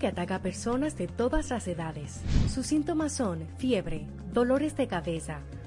que ataca a personas de todas las edades. Sus síntomas son fiebre, dolores de cabeza,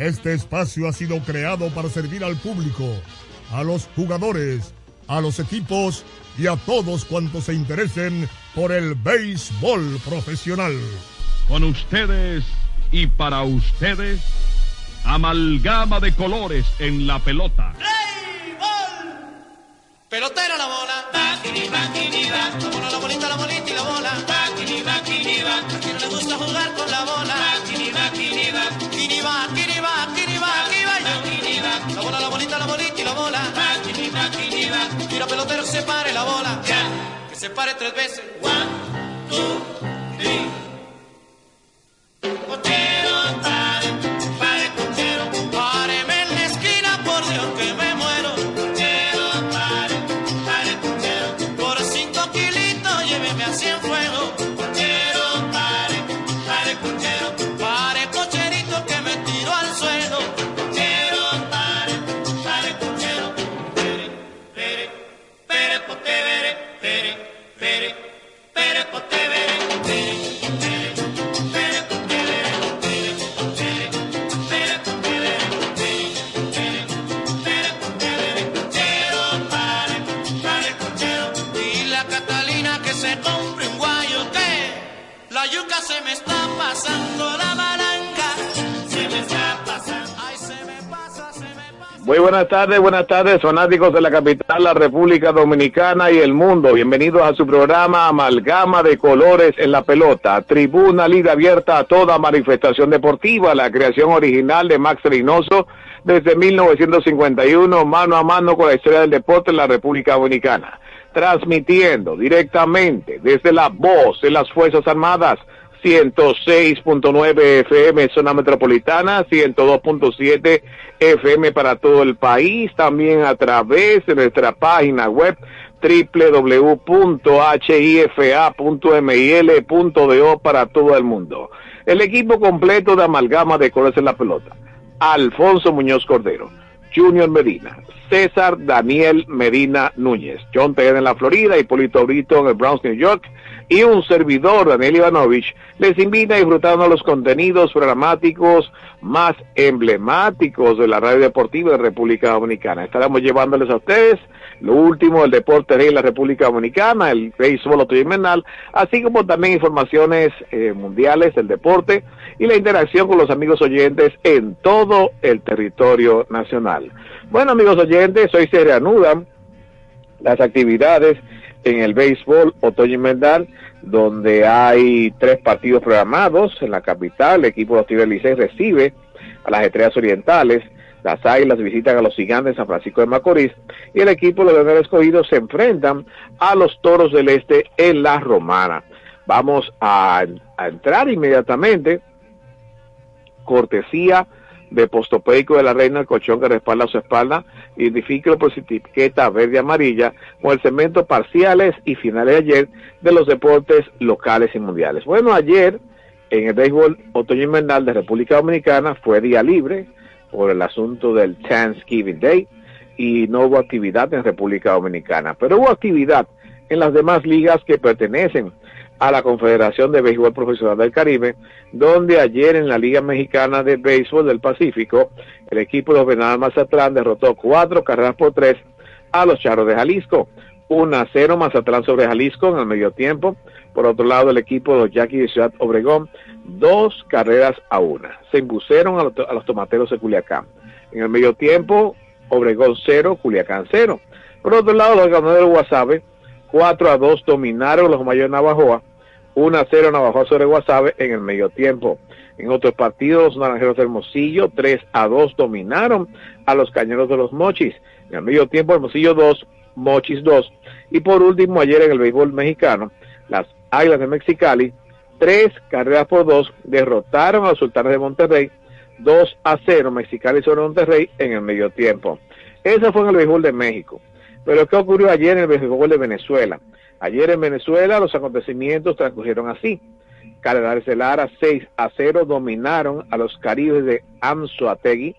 este espacio ha sido creado para servir al público, a los jugadores, a los equipos y a todos cuantos se interesen por el béisbol profesional. Con ustedes y para ustedes, amalgama de colores en la pelota. ¡Béisbol! Pelotera la bola. La bola, la bolita, la bolita y la bola. A quien no le gusta jugar con la bola. Kiriba, kiriba, kiriba, kiriba La bola, la bolita, la bolita y la bola. Tira pelotero, se pare la bola. Que se pare tres veces. Muy buenas tardes, buenas tardes, fanáticos de la capital, la República Dominicana y el mundo. Bienvenidos a su programa Amalgama de Colores en la Pelota, tribuna liga abierta a toda manifestación deportiva, la creación original de Max Reynoso desde 1951, mano a mano con la historia del deporte en la República Dominicana. Transmitiendo directamente desde la voz de las Fuerzas Armadas 106.9 FM zona metropolitana, 102.7 FM para todo el país, también a través de nuestra página web www.hifa.mil.do para todo el mundo. El equipo completo de amalgama de colores en la pelota. Alfonso Muñoz Cordero, Junior Medina, César Daniel Medina Núñez, John Tejeda en la Florida, Hipólito Brito en el Bronx, New York, y un servidor, Daniel Ivanovich, les invita a disfrutar de los contenidos programáticos más emblemáticos de la radio deportiva de República Dominicana. Estaremos llevándoles a ustedes lo último del deporte de la República Dominicana, el béisbol otoño así como también informaciones eh, mundiales del deporte y la interacción con los amigos oyentes en todo el territorio nacional. Bueno, amigos oyentes, hoy se reanudan las actividades en el béisbol otoño invernal, donde hay tres partidos programados en la capital. El equipo de los Tigres recibe a las Estrellas Orientales. Las Águilas visitan a los Gigantes de San Francisco de Macorís y el equipo de los Escogidos se enfrentan a los Toros del Este en la Romana. Vamos a entrar inmediatamente, cortesía de postopeico de la reina, el colchón que respalda su espalda, identifique por su etiqueta verde amarilla, con el cemento parciales y finales de ayer de los deportes locales y mundiales. Bueno, ayer en el béisbol otoño invernal de República Dominicana fue día libre por el asunto del Thanksgiving Day y no hubo actividad en República Dominicana, pero hubo actividad en las demás ligas que pertenecen a la Confederación de Béisbol Profesional del Caribe, donde ayer en la Liga Mexicana de Béisbol del Pacífico, el equipo de los Venados Mazatlán derrotó cuatro carreras por tres a los Charros de Jalisco. 1 a 0 Mazatlán sobre Jalisco en el medio tiempo. Por otro lado, el equipo de los Yaquis de Ciudad Obregón, dos carreras a una. Se impusieron a los, tomateros de Culiacán. En el medio tiempo, Obregón 0, Culiacán 0. Por otro lado, los ganadores de Guasave, 4 a 2 dominaron los mayores Navajoa. 1 a 0 Navajoa sobre Guasave en el medio tiempo. En otros partidos, los naranjeros de Hermosillo, 3 a 2 dominaron a los cañeros de los Mochis. En el medio tiempo, Hermosillo 2, Mochis 2. Y por último, ayer en el béisbol mexicano, las Águilas de Mexicali, tres carreras por dos, derrotaron a los Sultanes de Monterrey, 2 a 0 Mexicali sobre Monterrey en el medio tiempo. Eso fue en el béisbol de México. Pero ¿qué ocurrió ayer en el béisbol de Venezuela? Ayer en Venezuela los acontecimientos transcurrieron así. Cardenales de Lara 6 a 0 dominaron a los Caribes de Amzuategui,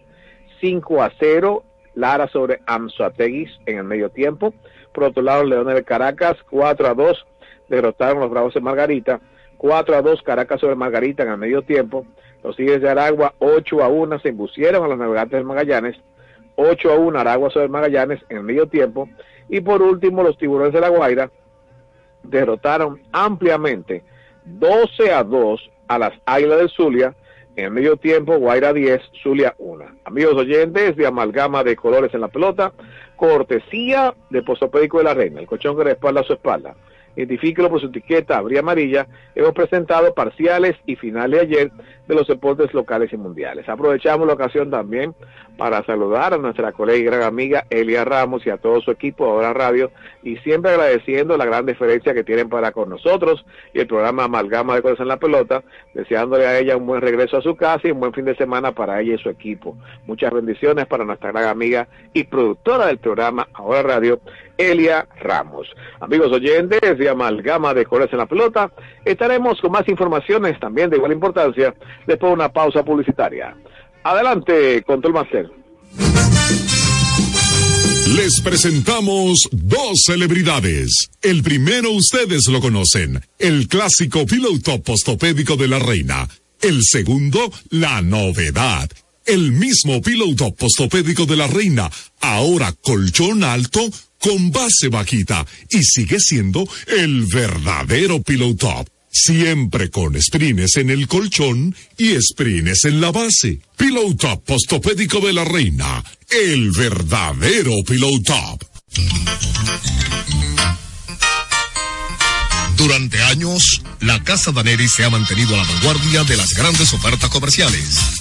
5 a 0 Lara sobre Amzuategui en el medio tiempo. Por otro lado, Leones de Caracas, 4 a 2, derrotaron a los Bravos de Margarita. 4 a 2, Caracas sobre Margarita en el medio tiempo. Los Tigres de Aragua, 8 a 1, se impusieron a los Navegantes de Magallanes. 8 a 1, Aragua sobre Magallanes en el medio tiempo. Y por último, los Tiburones de la Guaira derrotaron ampliamente 12 a 2 a las Águilas del Zulia. En el medio tiempo, Guaira 10, Zulia 1. Amigos oyentes de amalgama de colores en la pelota, cortesía de Posopédico de la Reina, el colchón que respalda a su espalda. Identifíquelo por su etiqueta abrí amarilla, hemos presentado parciales y finales ayer de los deportes locales y mundiales. Aprovechamos la ocasión también para saludar a nuestra colega y gran amiga Elia Ramos y a todo su equipo de Ahora Radio y siempre agradeciendo la gran diferencia que tienen para con nosotros y el programa Amalgama de Cosas en la Pelota, deseándole a ella un buen regreso a su casa y un buen fin de semana para ella y su equipo. Muchas bendiciones para nuestra gran amiga y productora del programa Ahora Radio, Elia Ramos. Amigos oyentes de Amalgama de Colores en la Pelota, estaremos con más informaciones también de igual importancia después de una pausa publicitaria. Adelante, Control Master. Les presentamos dos celebridades. El primero ustedes lo conocen, el clásico piloto postopédico de la reina. El segundo, la novedad. El mismo piloto postopédico de la reina, ahora colchón alto con base bajita y sigue siendo el verdadero piloto Siempre con sprines en el colchón y sprines en la base. Pillow Top Postopédico de la Reina. El verdadero Pillow Top. Durante años, la Casa Daneri se ha mantenido a la vanguardia de las grandes ofertas comerciales.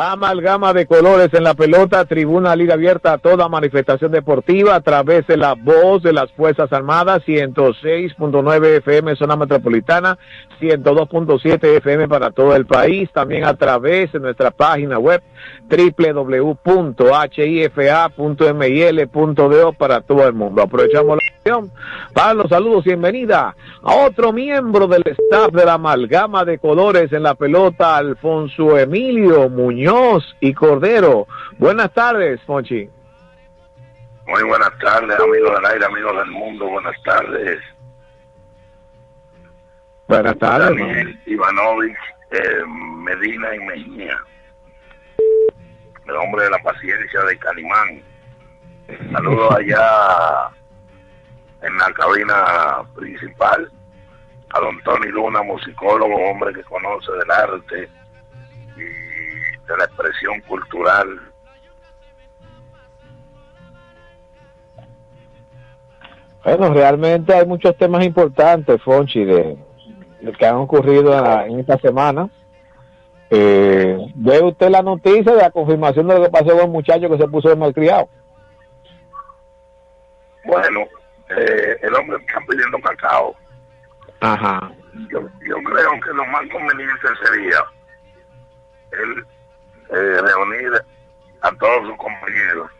Amalgama de colores en la pelota, tribuna liga abierta a toda manifestación deportiva a través de la voz de las Fuerzas Armadas, 106.9 FM zona metropolitana, 102.7 FM para todo el país, también a través de nuestra página web www.hifa.mil.do para todo el mundo. Aprovechamos la para los saludos bienvenida a otro miembro del staff de la amalgama de colores en la pelota, Alfonso Emilio Muñoz y Cordero. Buenas tardes, Fonchi. Muy buenas tardes, amigos del aire, amigos del mundo, buenas tardes. Buenas tardes. Daniel Ivanovich, eh, Medina y Mejía, el hombre de la paciencia de Calimán. Saludos allá en la cabina principal a don Tony Luna, musicólogo, hombre que conoce del arte y de la expresión cultural. Bueno, realmente hay muchos temas importantes, Fonchi, de, de que han ocurrido en esta semana. Eh, ¿Ve usted la noticia de la confirmación de lo que pasó con el muchacho que se puso de malcriado? Bueno, eh, el hombre está pidiendo cacao. Ajá. Yo, yo creo que lo más conveniente sería él eh, reunir a todos sus compañeros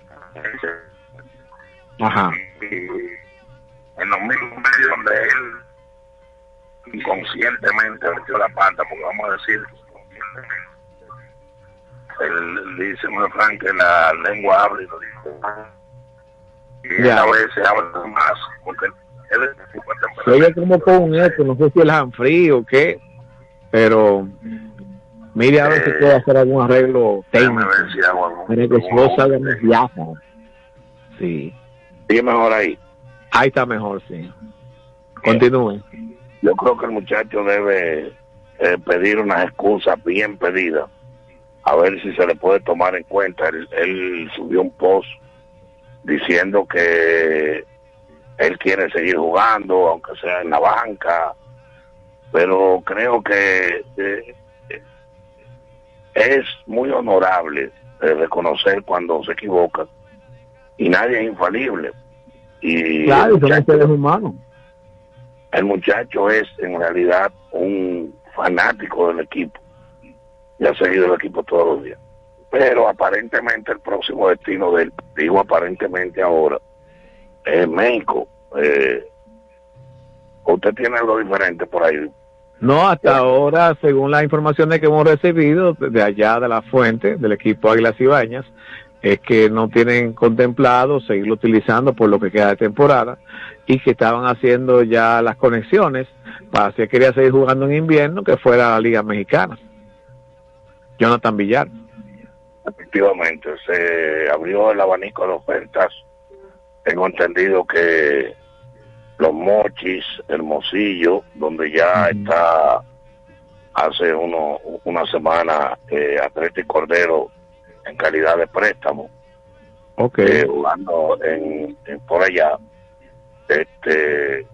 Ajá. y en los mismos medios donde él inconscientemente metió la pata, porque vamos a decir, él dice un refrán que la lengua habla y lo dice. Y Ya. a veces habla más, porque él es de 50 Se oye como con eco, no sé si el o qué, pero mire a ver si puede hacer algún arreglo técnico para que su voz salga más. Sí. Sigue mejor ahí. Ahí está mejor, sí. Continúe. Yo creo que el muchacho debe eh, pedir unas excusas bien pedidas, a ver si se le puede tomar en cuenta. Él, él subió un post diciendo que él quiere seguir jugando, aunque sea en la banca, pero creo que eh, es muy honorable eh, reconocer cuando se equivoca y nadie es infalible. Y Claro, muchacho- seres humanos. el muchacho es en realidad un fanático del equipo y ha seguido el equipo todos los días. Pero aparentemente el próximo destino del, digo aparentemente ahora, es México. Eh, ¿Usted tiene algo diferente por ahí? No, hasta ahora, según las informaciones que hemos recibido de allá de la fuente del equipo Águilas Ibañas, es que no tienen contemplado seguirlo utilizando por lo que queda de temporada y que estaban haciendo ya las conexiones para si quería seguir jugando en invierno, que fuera la Liga Mexicana. Jonathan Villar. Efectivamente, se abrió el abanico de ofertas. Tengo entendido que los Mochis, Hermosillo, donde ya está hace uno, una semana eh, Atlético Cordero en calidad de préstamo, eh, jugando en, en por allá, este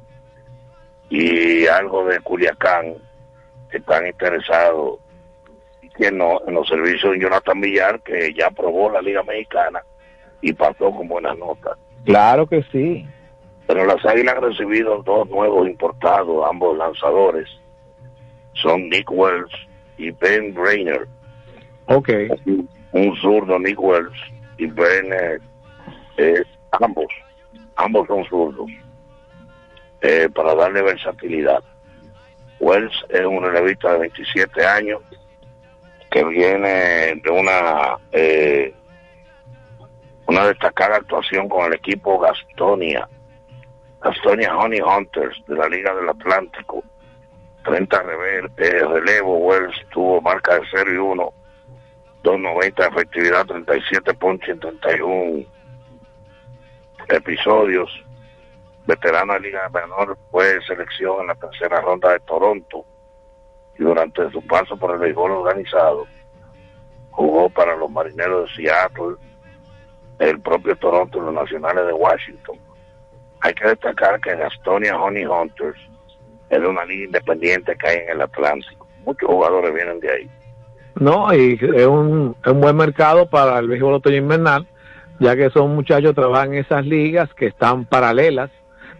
y algo de Culiacán que están interesados que no, en los servicios de Jonathan Villar, que ya aprobó la Liga Mexicana y pasó con buenas notas. Claro que sí. Pero las Águilas han recibido dos nuevos importados, ambos lanzadores. Son Nick Wells y Ben Rainer. Ok. Un zurdo Nick Wells y Ben eh, Eh, ambos, ambos son zurdos. Eh, para darle versatilidad. Wells es un relevista de 27 años que viene de una eh, una destacada actuación con el equipo Gastonia, Gastonia Honey Hunters de la Liga del Atlántico. 30 rever, eh, relevo, Wells tuvo marca de 0 y 1, 2.90 de efectividad, 37 ponches en 31 episodios. Veterano de Liga Menor fue selección en la tercera ronda de Toronto y durante su paso por el béisbol organizado jugó para los marineros de Seattle, el propio Toronto y los nacionales de Washington. Hay que destacar que Gastonia Honey Hunters es una liga independiente que hay en el Atlántico. Muchos jugadores vienen de ahí. No, y es un, es un buen mercado para el béisbol otoño invernal, ya que esos muchachos trabajan en esas ligas que están paralelas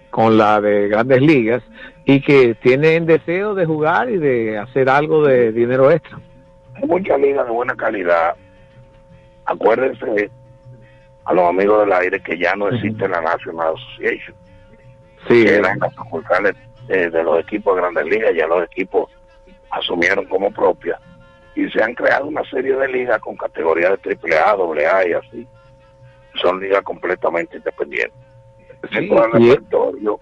con la de grandes ligas y que tienen deseo de jugar y de hacer algo de dinero extra. Hay muchas ligas de buena calidad. Acuérdense a los amigos del aire que ya no existe la National Association. Sí. Que eran las facultades eh, de los equipos de grandes ligas, ya los equipos asumieron como propia y se han creado una serie de ligas con categorías de triple A, doble A y así. Son ligas completamente independientes. Sí, el repertorio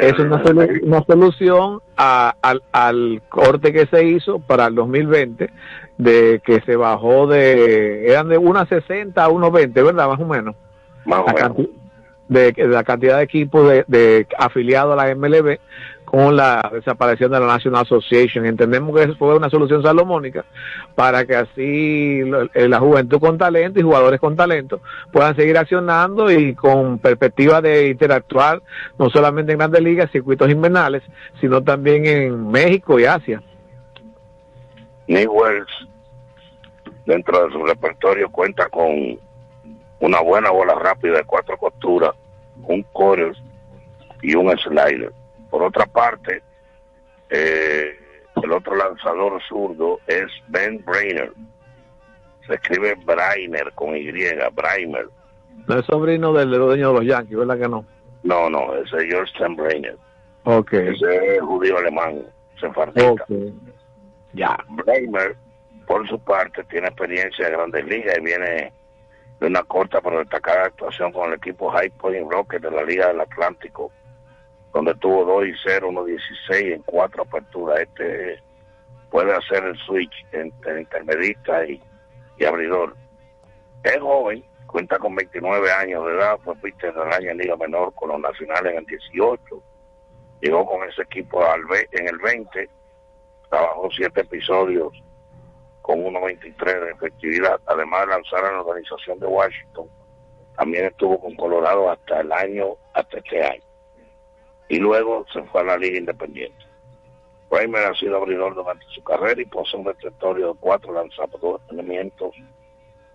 Es una, solu- una solución a- al, al corte que se hizo para el 2020 de que se bajó de eran de 1.60 a 1.20, ¿verdad? Más o menos. Más o menos. de la cantidad de equipos de, de afiliados a la MLB con la desaparición de la National Association. Entendemos que eso fue una solución salomónica para que así eh, la juventud con talento y jugadores con talento puedan seguir accionando y con perspectiva de interactuar no solamente en grandes ligas, circuitos invernales, sino también en México y Asia. Nick Wells, dentro de su repertorio, cuenta con una buena bola rápida de cuatro costuras, un quarter y un slider. Por otra parte, eh, el otro lanzador zurdo es Ben Brainer. Se escribe Brainer con Y, Brainer. No es sobrino del dueño de los Yankees, ¿verdad que no? No, no, ese es George Steinbrenner. Ok. Ese es judío alemán, sefardita. Ok. Ya. Bramer, por su parte, tiene experiencia en grandes ligas y viene de una corta pero destacada actuación con el equipo High Point Rockets de la Liga del Atlántico, donde tuvo 2 y 0, 1 16 en cuatro aperturas. Este puede hacer el switch entre intermedista y, y abridor. Es joven, cuenta con 29 años de edad, fue pitcher del año en Liga Menor con los nacionales en el 18. Llegó con ese equipo al en el 20 trabajó siete episodios con 1.23 de efectividad, además de lanzar a la organización de Washington, también estuvo con Colorado hasta el año, hasta este año. Y luego se fue a la Liga Independiente. Reimer ha sido abridor durante su carrera y posee un repertorio de cuatro lanzamientos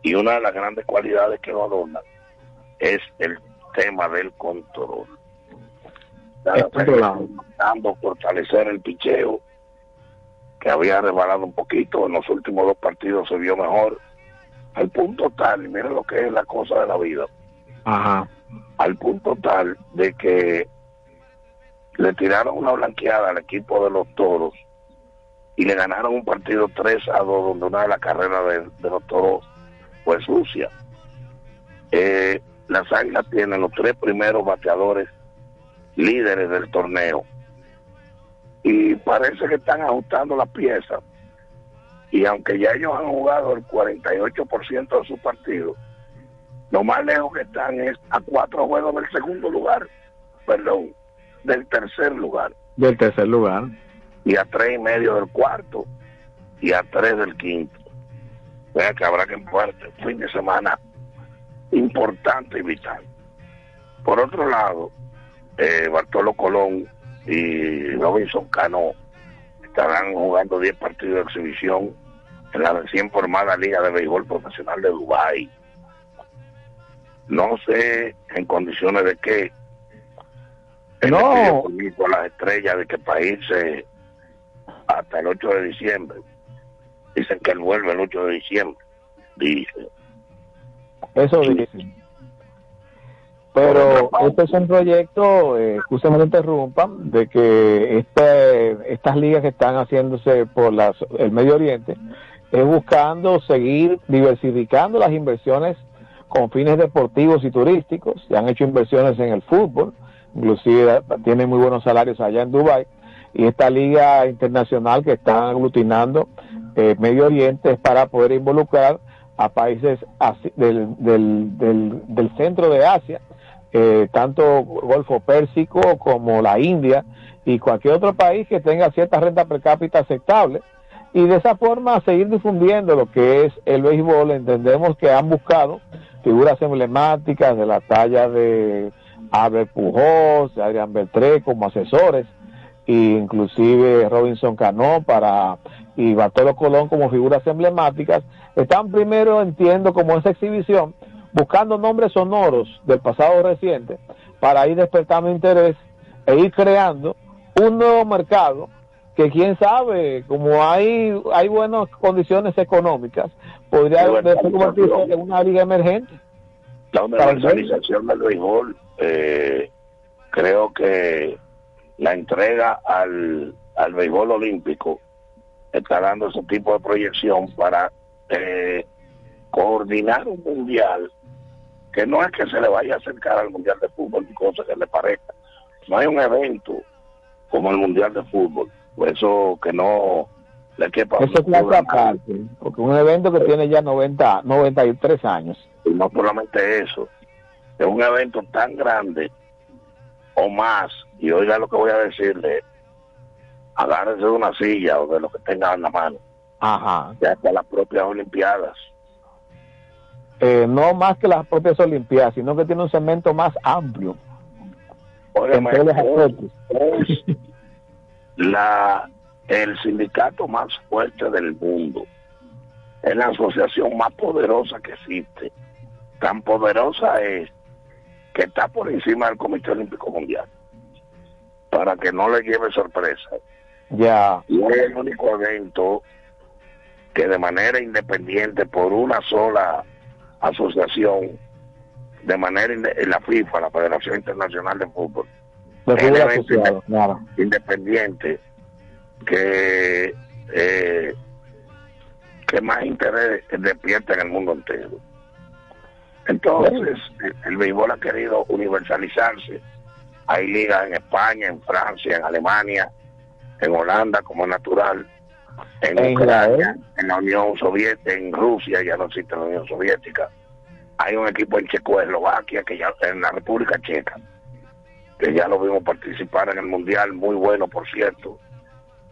y una de las grandes cualidades que lo adornan es el tema del control. Intentando fortalecer el picheo que había rebalado un poquito, en los últimos dos partidos se vio mejor, al punto tal, y miren lo que es la cosa de la vida, Ajá. al punto tal de que le tiraron una blanqueada al equipo de los toros y le ganaron un partido 3 a 2 donde una de las carreras de, los toros fue sucia. Eh, las águilas tienen los tres primeros bateadores líderes del torneo y parece que están ajustando las piezas y aunque ya ellos han jugado el 48% de su partido lo más lejos que están es a cuatro juegos del segundo lugar perdón del tercer lugar Del tercer lugar. y a tres y medio del cuarto y a tres del quinto vea que habrá que un fin de semana importante y vital por otro lado eh, Bartolo Colón y Robinson Cano estarán jugando 10 partidos de exhibición en la recién formada Liga de Béisbol Profesional de Dubái. No sé en condiciones de qué. Él No. le a las estrellas de que para irse hasta el 8 de diciembre. Dicen que él vuelve el 8 de diciembre. Dice. Eso dicen. Pero este es un proyecto, eh, me lo interrumpan, de que este, estas ligas que están haciéndose por las, el Medio Oriente es buscando seguir diversificando las inversiones con fines deportivos y turísticos. Se han hecho inversiones en el fútbol, inclusive tienen muy buenos salarios allá en Dubái. Y esta liga internacional que están aglutinando eh, Medio Oriente es para poder involucrar a países del, del, del, del centro de Asia eh, tanto Golfo Pérsico como la India y cualquier otro país que tenga cierta renta per cápita aceptable. Y de esa forma seguir difundiendo lo que es el béisbol. Entendemos que han buscado figuras emblemáticas de la talla de Albert Pujols, de Adrián Beltré como asesores, e inclusive Robinson Cano para y Bartolo Colón como figuras emblemáticas. Están primero, entiendo, como esa exhibición, buscando nombres sonoros del pasado reciente para ir despertando interés e ir creando un nuevo mercado que quién sabe, como hay hay buenas condiciones económicas, podría convertirse en una liga emergente. La universalización del béisbol, eh, creo que la entrega al, al béisbol olímpico está dando ese tipo de proyección para eh, coordinar un mundial que no es que se le vaya a acercar al Mundial de Fútbol ni cosa que le parezca. No hay un evento como el Mundial de Fútbol, por eso que no le quepa. Eso es clase aparte, porque un evento que tiene ya 90, 93 años. Y no solamente eso, es un evento tan grande o más, y oiga lo que voy a decirle, agárrense de una silla o de lo que tengan en la mano. Ajá. Ya hasta las propias Olimpiadas eh, no más que las propias Olimpiadas, sino que tiene un segmento más amplio. la, el sindicato más fuerte del mundo es la asociación más poderosa que existe. Tan poderosa es que está por encima del Comité Olímpico Mundial. Para que no le lleve sorpresa. Ya. Y es el único evento que de manera independiente por una sola asociación de manera en la FIFA, la Federación Internacional de Fútbol, independiente que eh, que más interés despierta en el mundo entero. Entonces, el, béisbol ha querido universalizarse. Hay ligas en España, en Francia, en Alemania, en Holanda como natural, en, Ucrania, en la Unión Soviética, en Rusia, ya no existe la Unión Soviética. Hay un equipo en Checoslovaquia, que ya en la República Checa, que ya lo vimos participar en el Mundial, muy bueno, por cierto,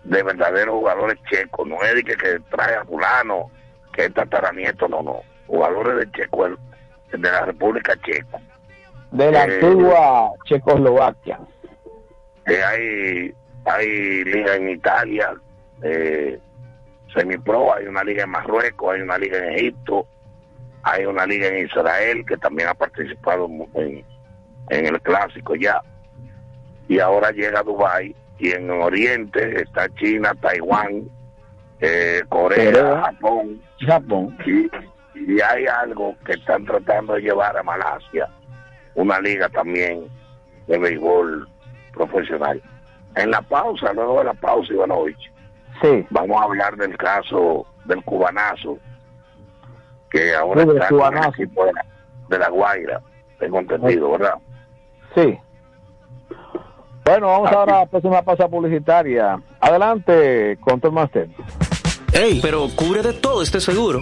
de verdaderos jugadores checos. No es de que, que trae a fulano, que es tataranieto, no, no. Jugadores de Checo, de la República Checa. De la eh, antigua Checoslovaquia. hay, hay liga en Italia, eh, semipro, hay una liga en Marruecos, hay una liga en Egipto, hay una liga en Israel que también ha participado en, el clásico ya. Y ahora llega a Dubái y en Oriente está China, Taiwán, eh, Corea, Japón. Japón. Y, y hay algo que están tratando de llevar a Malasia, una liga también de béisbol profesional. En la pausa, luego de la pausa, Ivanovich, Sí. Vamos a hablar del caso del cubanazo, que ahora está de la Guaira, tengo entendido, ¿verdad? Sí. Bueno, vamos ahora a la próxima pausa publicitaria. Adelante, Control Master. Ey, pero cubre de todo este seguro.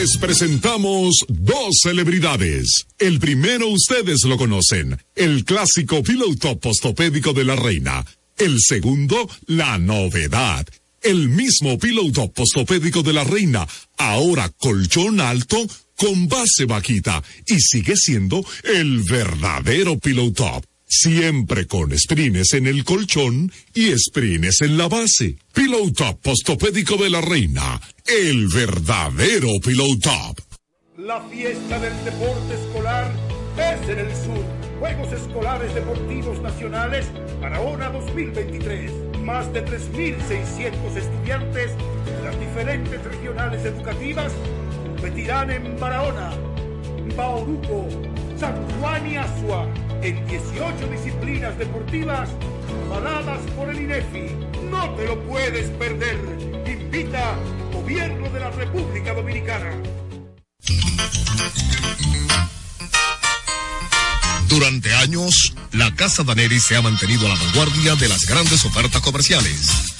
Les presentamos dos celebridades. El primero ustedes lo conocen, el clásico piloto postopédico de la reina. El segundo, la novedad. El mismo piloto postopédico de la reina, ahora colchón alto con base vaquita y sigue siendo el verdadero piloto Siempre con sprines en el colchón y sprines en la base. Pillow Top Postopédico de la Reina. El verdadero Pillow Top. La fiesta del deporte escolar es en el sur. Juegos Escolares Deportivos Nacionales Barahona 2023. Más de 3.600 estudiantes de las diferentes regionales educativas competirán en Barahona, Bauruco, San Juan y Asua en 18 disciplinas deportivas avaladas por el INEFI. No te lo puedes perder. Invita Gobierno de la República Dominicana. Durante años, la Casa Daneri se ha mantenido a la vanguardia de las grandes ofertas comerciales.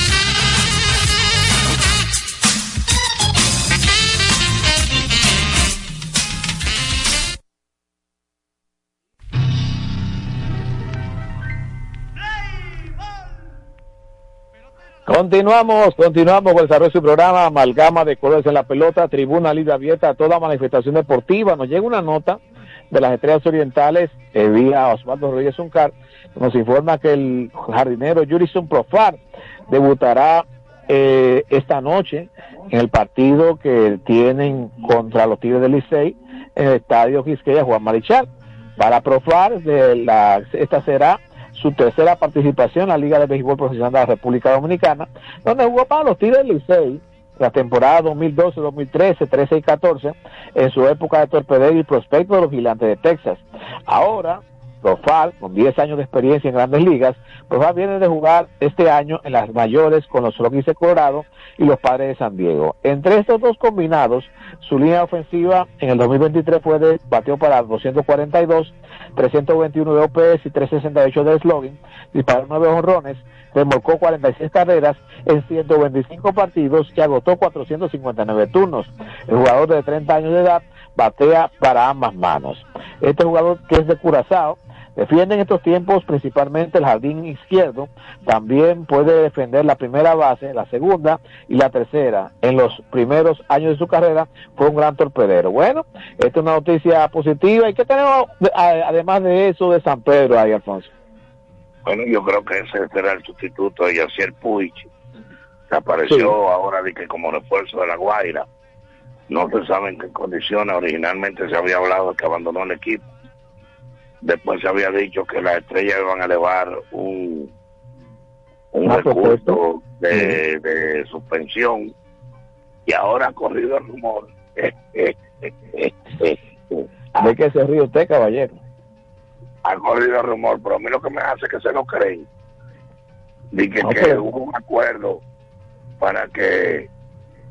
Continuamos, continuamos con el desarrollo de su programa Amalgama de Colores en la Pelota, Tribuna Libre Abierta a toda manifestación deportiva. Nos llega una nota de las Estrellas Orientales eh, vía Osvaldo Reyes Uncar, nos informa que el jardinero Jurison Profar debutará eh, esta noche en el partido que tienen contra los Tigres del Licey en el Estadio Quisqueya Juan Marichal. Para Profar, de la, esta será su tercera participación en la Liga de Béisbol Profesional de la República Dominicana, donde jugó para los Tigres del Licey la temporada 2012, 2013, 13 y 14, en su época de torpedero y prospecto de los gigantes de Texas. Ahora, Profal, con 10 años de experiencia en grandes ligas, Profal viene de jugar este año en las mayores con los Rockies de Colorado y los Padres de San Diego. Entre estos dos combinados, su línea ofensiva en el 2023 fue de bateo para 242, 321 de OPS y 368 de slogan, disparó 9 honrones, remolcó 46 carreras en 125 partidos y agotó 459 turnos. El jugador de 30 años de edad batea para ambas manos. Este jugador que es de Curazao defiende en estos tiempos principalmente el jardín izquierdo, también puede defender la primera base, la segunda y la tercera. En los primeros años de su carrera fue un gran torpedero. Bueno, esta es una noticia positiva. ¿Y qué tenemos además de eso de San Pedro ahí, Alfonso? Bueno, yo creo que ese será el sustituto de Yacier Puig, que apareció Sí. ahora de que como refuerzo de la Guaira. No se sabe en qué condiciones. Originalmente se había hablado de que abandonó el equipo. Después se había dicho que las estrellas iban a elevar un, un Una recurso de, de suspensión. Y ahora ha corrido el rumor. ¿De qué se ríe usted, caballero? ha corrido el rumor, pero a mí lo que me hace es que se lo creen. Dije No, que pero- hubo un acuerdo para que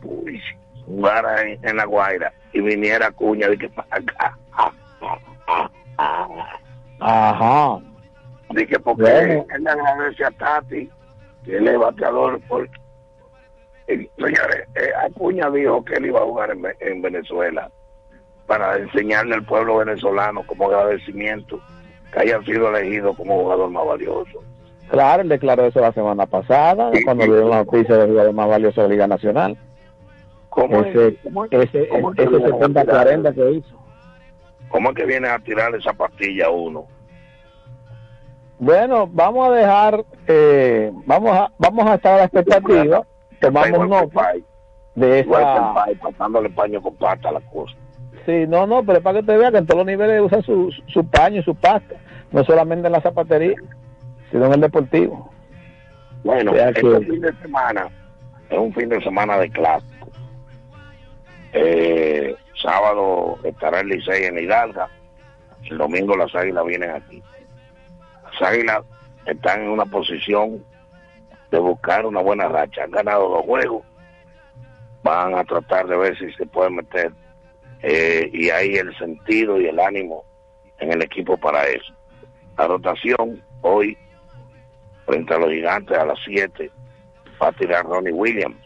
uy, jugara en, en La Guaira y viniera Cuña de que para acá. Ajá. Dije porque Bueno. él le agradece a Tati, que él es bateador, porque eh, señores, eh, Acuña dijo que él iba a jugar en, Ve- en Venezuela para enseñarle al pueblo venezolano como agradecimiento que haya sido elegido como jugador más valioso. Claro, él declaró eso la semana pasada, cuando dio la noticia del jugador más valioso de la Liga Nacional. ¿Cómo ese, es? ¿Cómo es? ese, ¿Cómo es ese vienen a 70-40 que hizo. ¿Cómo es que viene a tirar esa pastilla a uno? Bueno, vamos a dejar, eh, vamos a vamos a estar a la expectativa, tomamos nota de esa... pasándole paño con pasta a la cosa. Sí, no, no, pero es para que te vea que en todos los niveles usan su, su paño y su pasta, no solamente en la zapatería, sino en el deportivo. Bueno, O sea este fin de semana es un fin de semana de clásico. Eh, Sábado estará el Licey en Hidalga. El domingo las águilas vienen aquí. Las águilas están en una posición de buscar una buena racha. Han ganado dos juegos. Van a tratar de ver si se pueden meter. eh, y hay el sentido y el ánimo en el equipo para eso. La rotación hoy frente a los gigantes a las 7 va a tirar Ronnie Williams.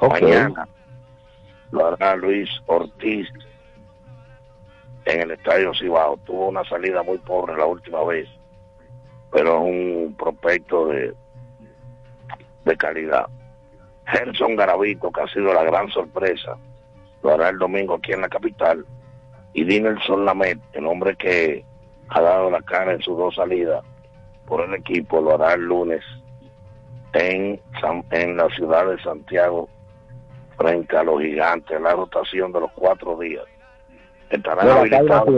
Mañana lo hará Luis Ortiz en el Estadio Cibao. Tuvo una salida muy pobre la última vez, pero es un prospecto de, de calidad. Gerson Garavito, que ha sido la gran sorpresa, lo hará el domingo aquí en la capital. Y Dinelson Lamet, el hombre que ha dado la cara en sus dos salidas por el equipo, lo hará el lunes en, en la ciudad de Santiago frente a los gigantes, la rotación de los cuatro días. Estarán habilitados.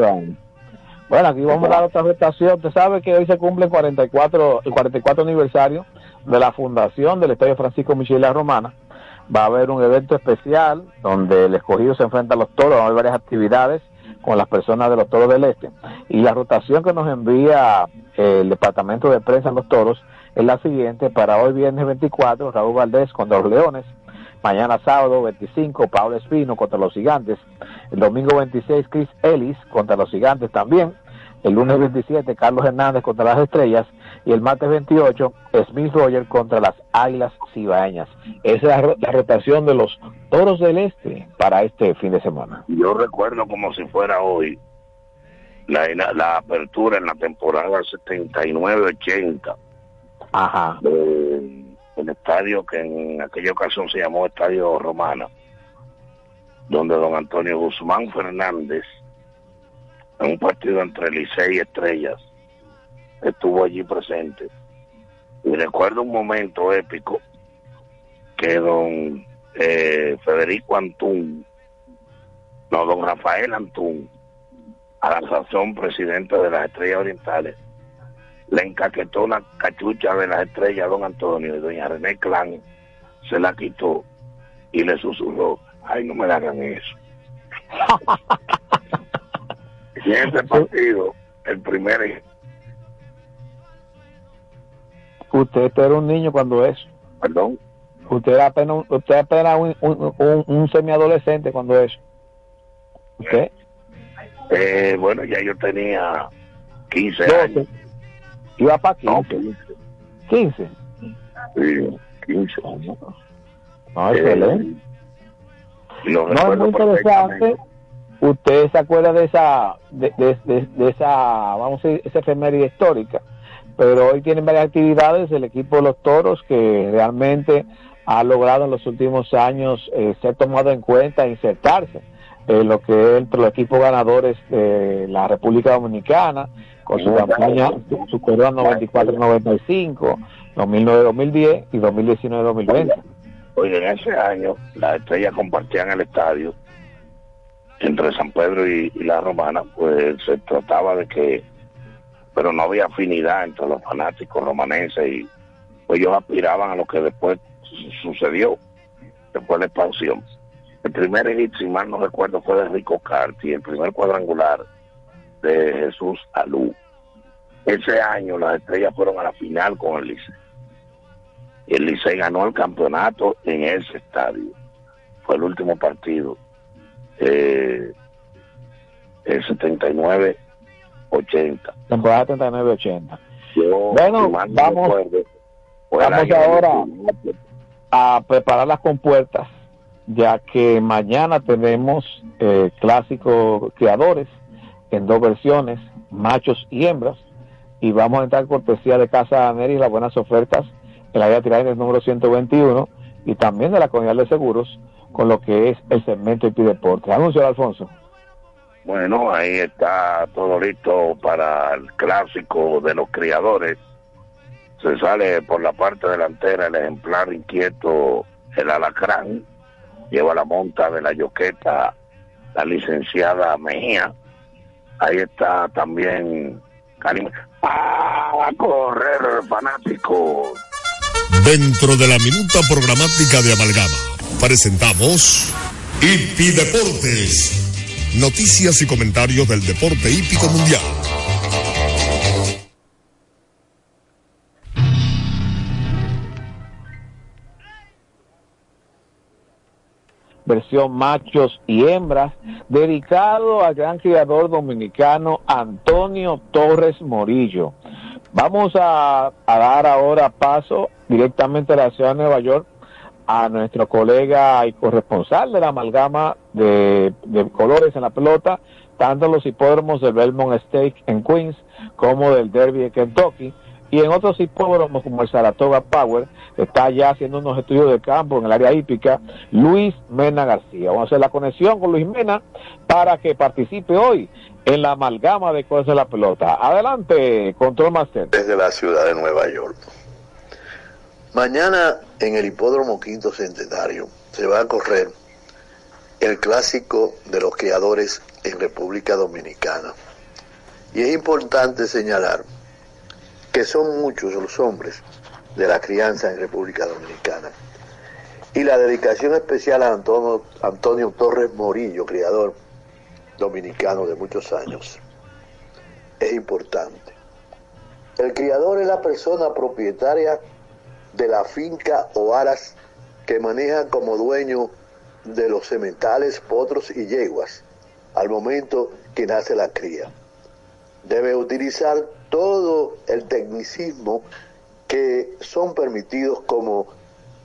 Bueno, aquí vamos a dar otra rotación. Usted sabe que hoy se cumple el 44, el 44 aniversario de la fundación del Estadio Francisco Michel La Romana. Va a haber un evento especial donde el escogido se enfrenta a los toros. Va a haber varias actividades con las personas de los toros del este. Y la rotación que nos envía eh, el departamento de prensa en los toros es la siguiente. Para hoy viernes 24, Raúl Valdés contra los Leones. Mañana sábado 25, Pablo Espino contra los Gigantes. El domingo 26, Chris Ellis contra los Gigantes también. El lunes 27, Carlos Hernández contra las Estrellas. Y el martes 28, Smith Roger contra las Águilas Cibaeñas. Esa es la, ro- la rotación de los Toros del Este para este fin de semana. Yo recuerdo como si fuera hoy la, la, la apertura en la temporada 79-80 Ajá. del el estadio que en aquella ocasión se llamó Estadio Romana, donde don Antonio Guzmán Fernández, en un partido entre Licey y Estrellas, estuvo allí presente. Y recuerdo un momento épico que don eh, Federico Antún, no, don Rafael Antún, a la sazón presidente de las Estrellas Orientales, le encaquetó una cachucha de las estrellas a don Antonio y doña René Clan se la quitó y le susurró, ay, no me hagan eso. y en ese partido, el primer Usted era un niño cuando eso. Perdón. Usted era apenas, un- usted apenas un, un, un, un semiadolescente cuando eso. ¿Usted? Eh, bueno, ya yo tenía 15 Doce. años. Iba para 15. No, 15. 15. Sí, 15. No, excelente. Y lo No, es muy interesante. Usted se acuerda de esa, de, de, de- de esa, vamos a decir, esa efeméride histórica. Pero hoy tienen varias actividades el equipo de los toros que realmente ha logrado en los últimos años eh, ser tomado en cuenta, insertarse en lo que es entre los equipos ganadores de la República Dominicana, con su campaña, su, su corona 94-95, 2009-2010 y 2019-2020. Oye, en ese año las estrellas compartían el estadio entre San Pedro y, la Romana, pues se trataba de que, pero no había afinidad entre los fanáticos romanenses y pues ellos aspiraban a lo que después su- sucedió, después de la expansión. El primer hit, si mal no recuerdo, fue de Rico Carti, el primer cuadrangular de Jesús Alú. Ese año las estrellas fueron a la final con el Licey. El Licey ganó el campeonato en ese estadio. Fue el último partido. Eh, el 79-80. Temporada 39-80. Yo, Bueno, si vamos- recuerdo, Vamos ahora a preparar las compuertas, ya que mañana tenemos eh, clásicos criadores en dos versiones, machos y hembras, y vamos a entrar cortesía de Casa Neri las buenas ofertas en la vía el número 121 y también de la Comunidad de Seguros con lo que es el segmento IP Deportes. Anuncio, Alfonso. Bueno, ahí está todo listo para el clásico de los criadores. Se sale por la parte delantera el ejemplar inquieto, el alacrán. Lleva la monta de la yoqueta, la licenciada Mejía. Ahí está también Karim. ¡Ah, a correr, fanático! Dentro de la minuta programática de Amalgama, presentamos Hippie Deportes. Noticias y comentarios del deporte hípico mundial. Versión machos y hembras, dedicado al gran criador dominicano Antonio Torres Morillo. Vamos a, dar ahora paso directamente a la ciudad de Nueva York a nuestro colega y corresponsal de la amalgama de, colores en la pelota, tanto los hipódromos del Belmont State en Queens como del Derby de Kentucky y en otros hipódromos como el Saratoga Power está ya haciendo unos estudios de campo en el área hípica Luis Mena García. Vamos a hacer la conexión con Luis Mena para que participe hoy en la amalgama de cosas de la pelota. Adelante, Control Master. Desde la ciudad de Nueva York. Mañana en el hipódromo Quinto Centenario se va a correr el clásico de los criadores en República Dominicana. Y es importante señalar que son muchos los hombres de la crianza en República Dominicana. Y la dedicación especial a Antonio, Antonio Torres Morillo, criador dominicano de muchos años, es importante. El criador es la persona propietaria de la finca o aras que maneja como dueño de los sementales, potros y yeguas al momento que nace la cría. Debe utilizar todo el tecnicismo que son permitidos como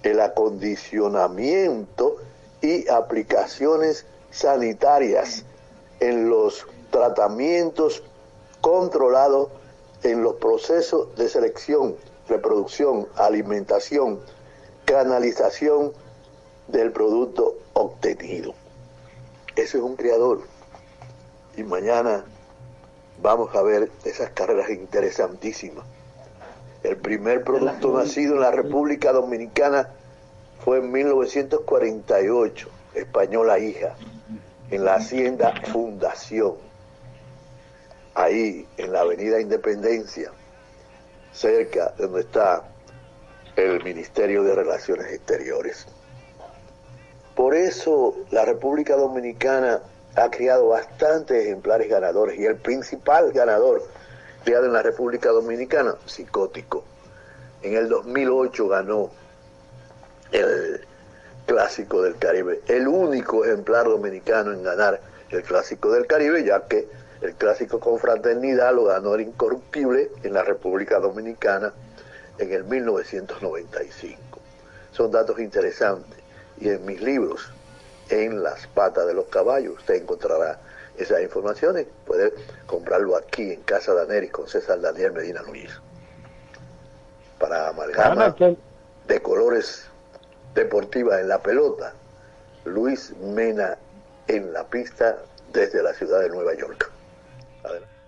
el acondicionamiento y aplicaciones sanitarias en los tratamientos controlados en los procesos de selección, reproducción, alimentación, canalización del producto obtenido. Ese es un criador. Y mañana vamos a ver esas carreras interesantísimas. El primer producto nacido en la República Dominicana fue en 1948, Española Hija, en la Hacienda Fundación, ahí en la Avenida Independencia, cerca de donde está el Ministerio de Relaciones Exteriores. Por eso la República Dominicana ha criado bastantes ejemplares ganadores y el principal ganador criado en la República Dominicana, psicótico. En el 2008 ganó el Clásico del Caribe, el único ejemplar dominicano en ganar el Clásico del Caribe, ya que el Clásico con Fraternidad lo ganó el Incorruptible en la República Dominicana en el 1995. Son datos interesantes y en mis libros, en las patas de los caballos, usted encontrará esas informaciones. Puede comprarlo aquí en Casa Daneris con César Daniel Medina Luis. Para amalgama de colores deportiva en la pelota, Luis Mena en la pista desde la ciudad de Nueva York. Adelante.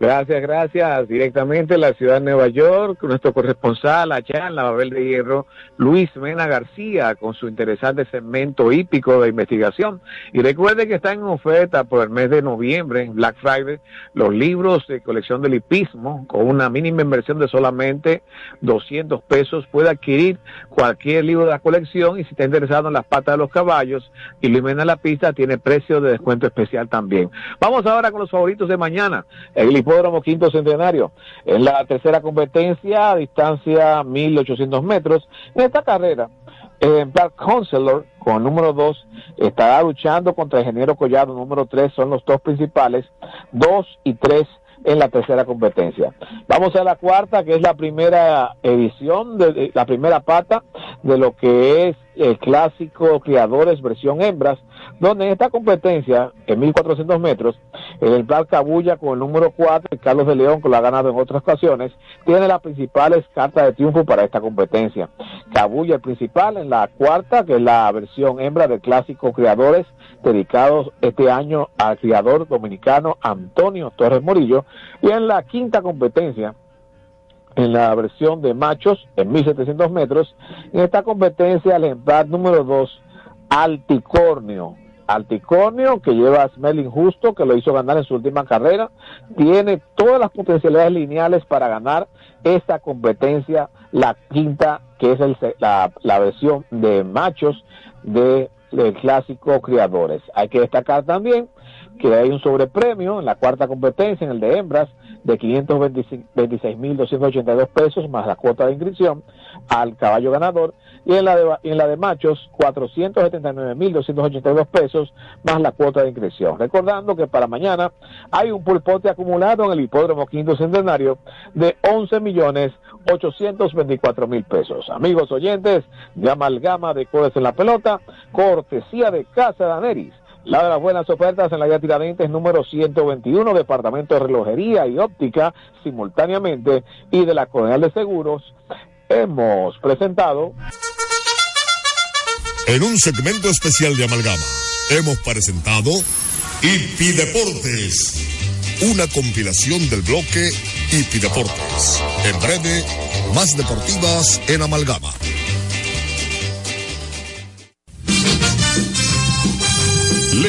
Gracias, gracias. Directamente en la ciudad de Nueva York, nuestro corresponsal allá en la Babel de Hierro, Luis Mena García, con su interesante segmento hípico de investigación. Y recuerde que está en oferta por el mes de noviembre, en Black Friday, los libros de colección del hipismo, con una mínima inversión de solamente 200 pesos. Puede adquirir cualquier libro de la colección y si está interesado en las patas de los caballos y Luis Mena en la pista, tiene precio de descuento especial también. Vamos ahora con los favoritos de mañana. El Hipódromo Quinto Centenario. En la tercera competencia, a distancia 1800 metros. En esta carrera, el Black Counselor, con el número 2, estará luchando contra el Ingeniero Collado, número 3, son los dos principales, 2 y 3 en la tercera competencia. Vamos a la cuarta, que es la primera edición, de, la primera pata de lo que es el clásico Criadores versión hembras, donde en esta competencia, en 1400 metros, el ejemplar Cabulla con el número 4, y Carlos de León, que lo ha ganado en otras ocasiones, tiene las principales cartas de triunfo para esta competencia. Cabulla el principal en la cuarta, que es la versión hembra del clásico Criadores, dedicados este año al criador dominicano Antonio Torres Morillo, y en la quinta competencia, en la versión de machos en 1700 metros. En esta competencia, el ejemplar número 2, Alticornio. Alticornio, que lleva a Smelling Justo, que lo hizo ganar en su última carrera, tiene todas las potencialidades lineales para ganar esta competencia, la quinta, que es el, la, la versión de machos de el clásico Criadores. Hay que destacar también que hay un sobrepremio en la cuarta competencia, en el de hembras, de 526.282 pesos más la cuota de inscripción al caballo ganador y en la de, en la de machos 479.282 pesos más la cuota de inscripción. Recordando que para mañana hay un pulpote acumulado en el hipódromo quinto centenario de 11.824.000 pesos. Amigos oyentes de Amalgama de Codes en la Pelota, cortesía de Casa Daneris la de las buenas ofertas en la vía Tiradentes número 121, Departamento de Relojería y Óptica, simultáneamente, y de la Coronel de Seguros, hemos presentado. En un segmento especial de Amalgama, hemos presentado Hipi Deportes, una compilación del bloque Hipi Deportes. En breve, más deportivas en Amalgama.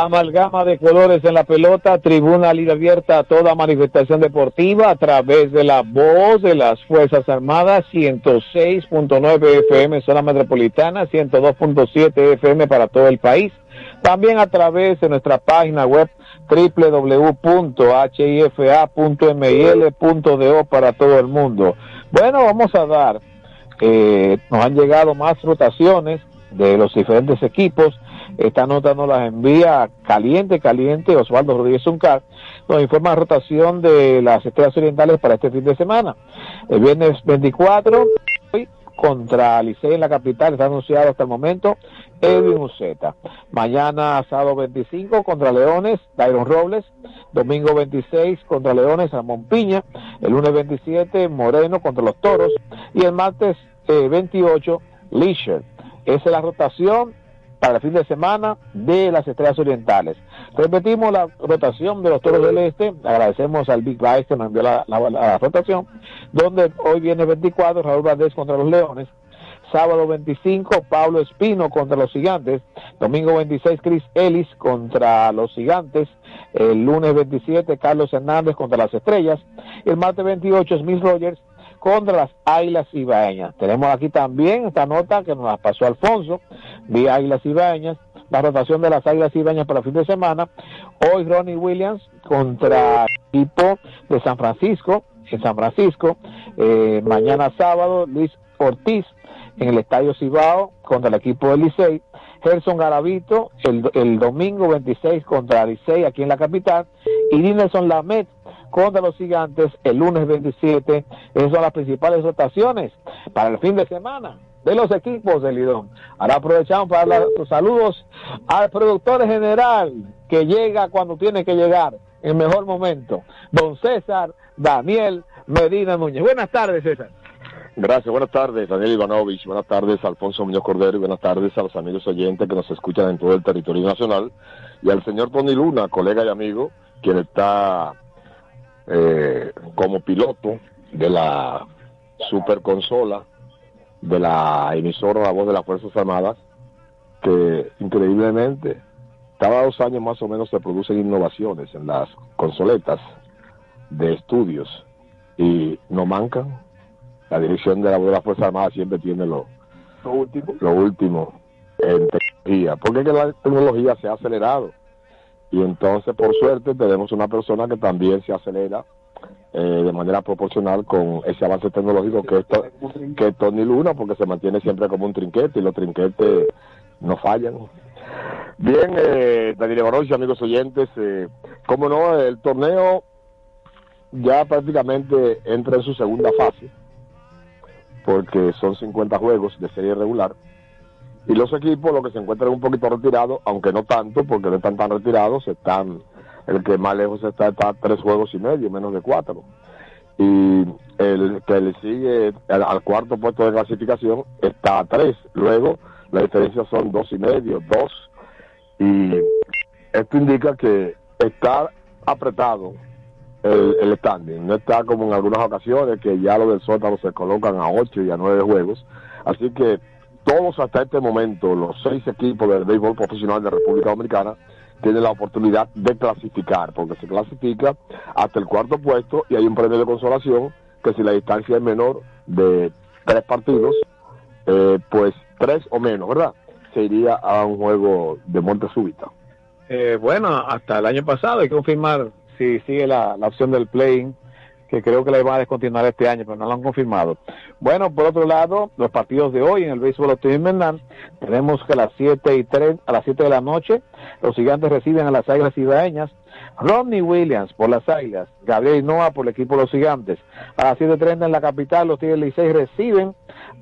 Amalgama de colores en la pelota, tribuna libre abierta a toda manifestación deportiva a través de la voz de las Fuerzas Armadas, 106.9 FM zona metropolitana, 102.7 FM para todo el país. También a través de nuestra página web www.hifa.mil.do para todo el mundo. Bueno, vamos a dar, eh, nos han llegado más rotaciones de los diferentes equipos. Esta nota nos las envía caliente, caliente Osvaldo Rodríguez Zuncar. Nos informa la rotación de las estrellas orientales para este fin de semana. El viernes 24, hoy, contra Licey en la capital, está anunciado hasta el momento Edwin Uceta. Mañana, sábado 25, contra Leones, Dairon Robles. Domingo 26, contra Leones, Ramón Piña. El lunes 27, Moreno contra los Toros. Y el martes eh, 28, Leisure. Esa es la rotación para el fin de semana de las estrellas orientales. Repetimos la rotación de los toros del este. Agradecemos al Big Vice que nos envió la, la- rotación. Donde hoy viene 24, Raúl Valdés contra los Leones. Sábado 25, Pablo Espino contra los Gigantes. Domingo 26, Chris Ellis contra los Gigantes. El lunes 27, Carlos Hernández contra las Estrellas. El martes 28, Smith Rogers contra las Águilas Ibaeñas. Tenemos aquí también esta nota que nos la pasó Alfonso, de Águilas Ibaeñas, la rotación de las Águilas Ibaeñas para el fin de semana. Hoy Ronnie Williams contra el equipo de San Francisco, en San Francisco. Eh, mañana sábado, Luis Ortiz en el Estadio Cibao contra el equipo del Licey. Gerson Garavito el, domingo 26 contra Licey aquí en la capital. Y Dinelson Lamet contra los gigantes el lunes 27. Esas son las principales rotaciones para el fin de semana de los equipos del Lidón. Ahora aprovechamos para dar los saludos al productor general que llega cuando tiene que llegar, en mejor momento, don César Daniel Medina Núñez. Buenas tardes, César. Gracias, buenas tardes, Daniel Ivanovich, buenas tardes, Alfonso Muñoz Cordero, y buenas tardes a los amigos oyentes que nos escuchan en todo el territorio nacional, y al señor Tony Luna, colega y amigo, quien está eh, como piloto de la superconsola de la emisora La Voz de las Fuerzas Armadas, que increíblemente cada dos años más o menos se producen innovaciones en las consoletas de estudios. Y no mancan. La dirección de la Voz de las Fuerzas Armadas siempre tiene lo, lo último, lo último en tecnología, porque es que la tecnología se ha acelerado y entonces por suerte tenemos una persona que también se acelera eh, de manera proporcional con ese avance tecnológico que es, Tony Luna porque se mantiene siempre como un trinquete y los trinquetes no fallan. Bien, eh, Daniel Ivanovich, amigos oyentes, eh, como no, el torneo ya prácticamente entra en su segunda fase porque son 50 juegos de serie regular y los equipos, los que se encuentran un poquito retirados, aunque no tanto, porque no están tan retirados, están, el que más lejos está, está a tres juegos y medio, menos de cuatro. Y el que le sigue al, cuarto puesto de clasificación está a tres. Luego, la diferencia son dos y medio, dos. Y esto indica que está apretado el, el standing. No está como en algunas ocasiones que ya los del sótano se colocan a ocho y a nueve juegos. Así que todos hasta este momento, los seis equipos del béisbol profesional de República Dominicana, tienen la oportunidad de clasificar, porque se clasifica hasta el cuarto puesto y hay un premio de consolación que si la distancia es menor de tres partidos, eh, pues tres o menos, ¿verdad? Se iría a un juego de muerte súbita. Eh, bueno, hasta el año pasado hay que confirmar si sigue la, opción del play que creo que la van a descontinuar este año, pero no lo han confirmado. Bueno, por otro lado, los partidos de hoy en el béisbol otoño invernal, tenemos que a las 7 y 3, a las 7 de la noche, los gigantes reciben a las águilas ibaeñas, Rodney Williams por las águilas, Gabriel Noah por el equipo de los gigantes. A las 7.30 en la capital, los Tigres Licey reciben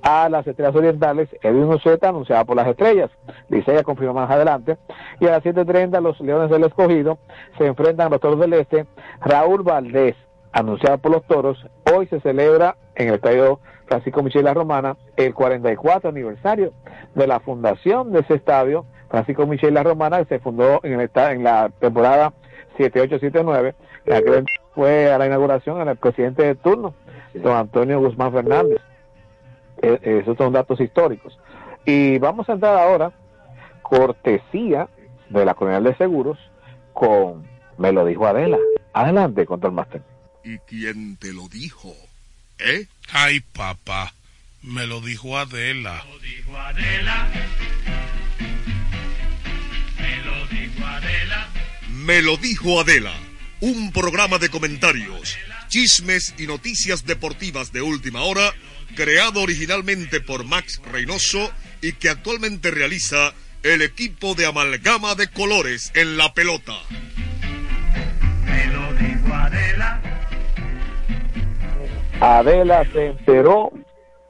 a las estrellas orientales, Edwin Uceta anunciada por las estrellas, Licey a confirmar más adelante, y a las 7.30 los Leones del Escogido se enfrentan a los Toros del Este, Raúl Valdés anunciado por los toros, hoy se celebra en el estadio Francisco Michel La Romana el 44 aniversario de la fundación de ese estadio, Francisco Michel La Romana, que se fundó en, el, en la temporada 78-79, que fue a la inauguración el presidente de turno, don Antonio Guzmán Fernández. Eh, esos son datos históricos. Y vamos a entrar ahora, cortesía de la Comunidad de Seguros, con Me lo dijo Adela. Adelante, Control Master. ¿Y quién te lo dijo? ¿Eh? Ay, papá, me lo dijo Adela. Me lo dijo Adela. Un programa de comentarios, chismes y noticias deportivas de última hora, creado originalmente por Max Reynoso y que actualmente realiza el equipo de amalgama de colores en la pelota. Adela se enteró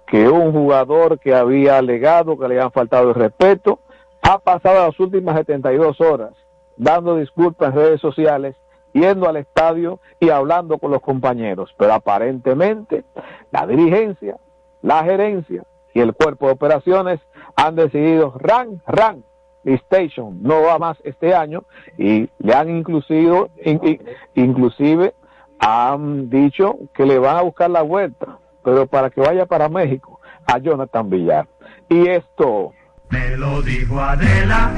que un jugador que había alegado que le habían faltado el respeto ha pasado las últimas 72 horas dando disculpas en redes sociales, yendo al estadio y hablando con los compañeros. Pero aparentemente la dirigencia, la gerencia y el cuerpo de operaciones han decidido ran, ran, station no va más este año y le han inclusive, in- in- inclusive han dicho que le van a buscar la vuelta, pero para que vaya para México. a Jonathan Villar. Y esto... Me lo dijo Adela.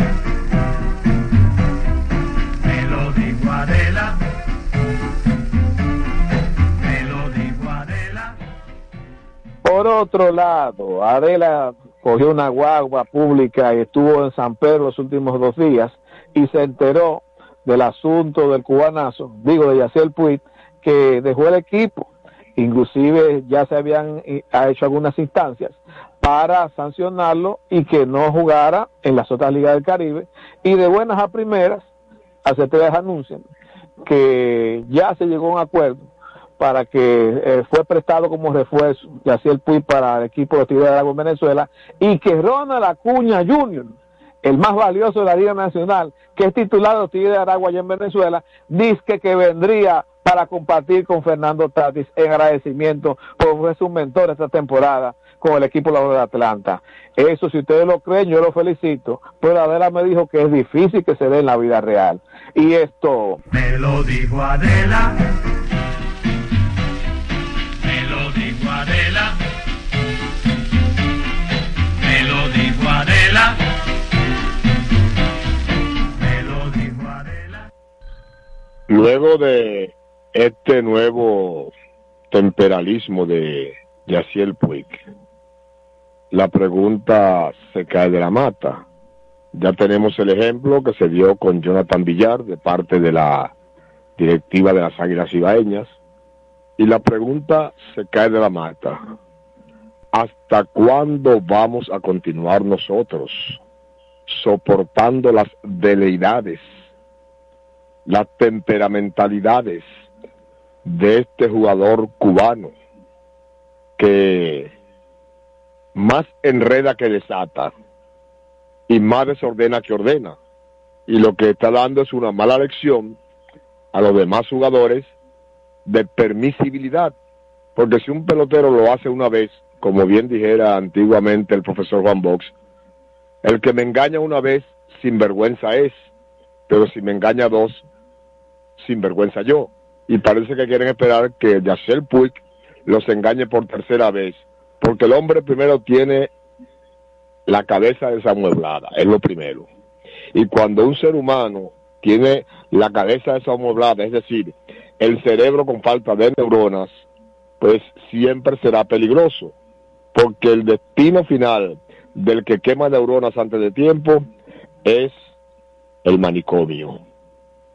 Me lo dijo Adela. Me lo dijo Adela. Por otro lado, Adela cogió una guagua pública y estuvo en San Pedro los últimos dos días y se enteró del asunto del cubanazo, digo de Yaciel Puig, que dejó el equipo. Inclusive ya se habían eh, ha hecho algunas instancias para sancionarlo y que no jugara en las otras ligas del Caribe. Y de buenas a primeras, hace tres anuncian que ya se llegó a un acuerdo para que eh, fue prestado como refuerzo Yaciel Puig para el equipo de Tigres de Aragua en Venezuela y que Ronald Acuña Jr., el más valioso de la Liga Nacional, que es titular de de Aragua allá en Venezuela, dice que vendría para compartir con Fernando Tatis en agradecimiento por ser su mentor esta temporada con el equipo de Atlanta. Eso, si ustedes lo creen, yo lo felicito. Pero Adela me dijo que es difícil que se dé en la vida real. Y esto... Me lo dijo Adela. Me lo dijo Adela. Me lo dijo Adela. Me lo dijo Adela. Luego de este nuevo temperalismo de Yaciel Puig, la pregunta se cae de la mata. Ya tenemos el ejemplo que se dio con Jonathan Villar de parte de la directiva de las Águilas Ibaeñas. Y la pregunta se cae de la mata. ¿Hasta cuándo vamos a continuar nosotros soportando las veleidades, las temperamentalidades de este jugador cubano que más enreda que desata y más desordena que ordena. Y lo que está dando es una mala lección a los demás jugadores de permisibilidad. Porque si un pelotero lo hace una vez, como bien dijera antiguamente el profesor Juan Box, el que me engaña una vez, sin vergüenza es, pero si me engaña dos, sin vergüenza yo. Y parece que quieren esperar que Yacel Puig los engañe por tercera vez, porque el hombre primero tiene la cabeza desamueblada, es lo primero. Y cuando un ser humano tiene la cabeza desamueblada, es decir, el cerebro con falta de neuronas, pues siempre será peligroso, porque el destino final del que quema neuronas antes de tiempo es el manicomio.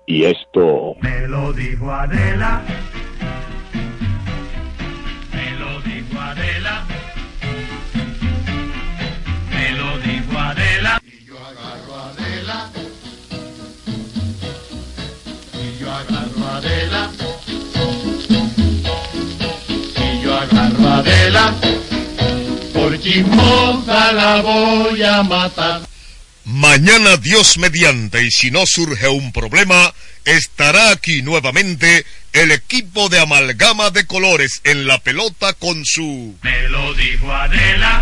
Y esto... Me lo dijo Adela. Me lo dijo Adela. Me lo dijo Adela. Y yo agarro a Adela. Y yo agarro a Adela. Y yo agarro a Adela. Por chismosa la voy a matar. Mañana Dios mediante y si no surge un problema, estará aquí nuevamente el equipo de amalgama de colores en la pelota con su... Me lo dijo Adela.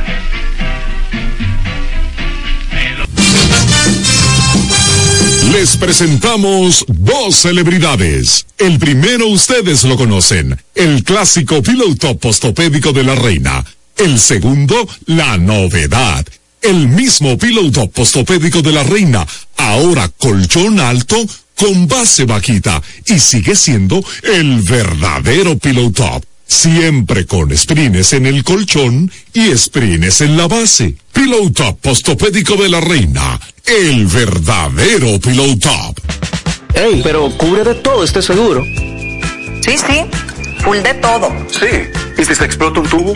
Les presentamos dos celebridades. El primero ustedes lo conocen, el clásico piloto postopédico de la reina. El segundo, la novedad. El mismo piloto postopédico de la reina, ahora colchón alto con base vaquita y sigue siendo el verdadero piloto. Siempre con sprines en el colchón y sprines en la base. Pillow Top Postopédico de la Reina. El verdadero Pillow Top. Ey, pero cubre de todo este seguro. Sí, sí, full de todo. Sí. ¿Y si se explota un tubo?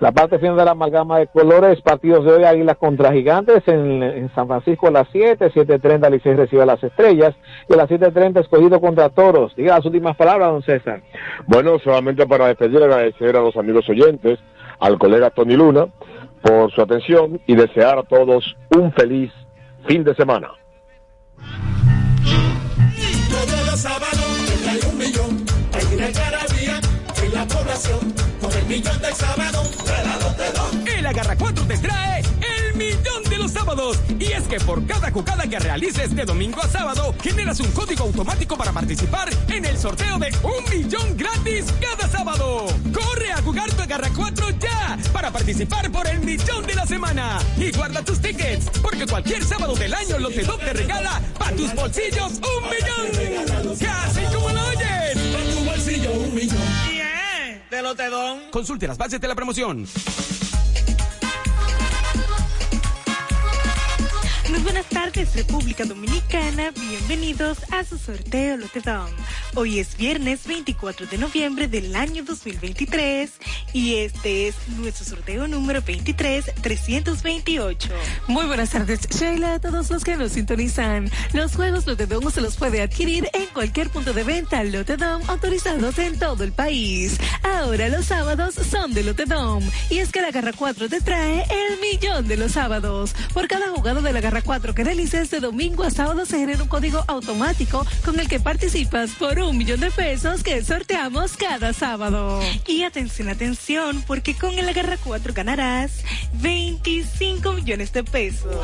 la parte final de la amalgama de colores, partidos de hoy, Águilas contra Gigantes en, en San Francisco a las 7, 7.30 Licey recibe a las Estrellas y a las 7.30 escogido contra Toros. Diga las últimas palabras, don César. Bueno, solamente para despedir, agradecer a los amigos oyentes, al colega Tony Luna, por su atención y desear a todos un feliz fin de semana. Todos los sábados trae un millón. Hay una algarabía la población. Con el millón del sábado. El Agarra 4 te trae el millón de los sábados. Y es que por cada jugada que realices de domingo a sábado, generas un código automático para participar en el sorteo de un millón gratis cada sábado. Corre a jugar tu Agarra 4 ya para participar por el millón de la semana. Y guarda tus tickets, porque cualquier sábado del año Lotedom te regala para tus bolsillos un millón. Casi como lo oyes. Lotedón. Consulte las bases de la promoción. Muy buenas tardes, República Dominicana. Bienvenidos a su sorteo Lotedom. Hoy es viernes 24 de noviembre del año 2023 y este es nuestro sorteo número 23-328. Muy buenas tardes, Sheila, a todos los que nos sintonizan. Los juegos Lotedom se los puede adquirir en cualquier punto de venta Lotedom autorizados en todo el país. Ahora los sábados son de Lotedom y es que la Garra 4 te trae el millón de los sábados. Por cada jugada de la Garra 4 que realices de domingo a sábado se genera un código automático con el que participas por un millón de pesos que sorteamos cada sábado. Y atención, atención, porque con el Agarra 4 ganarás 25 millones de pesos.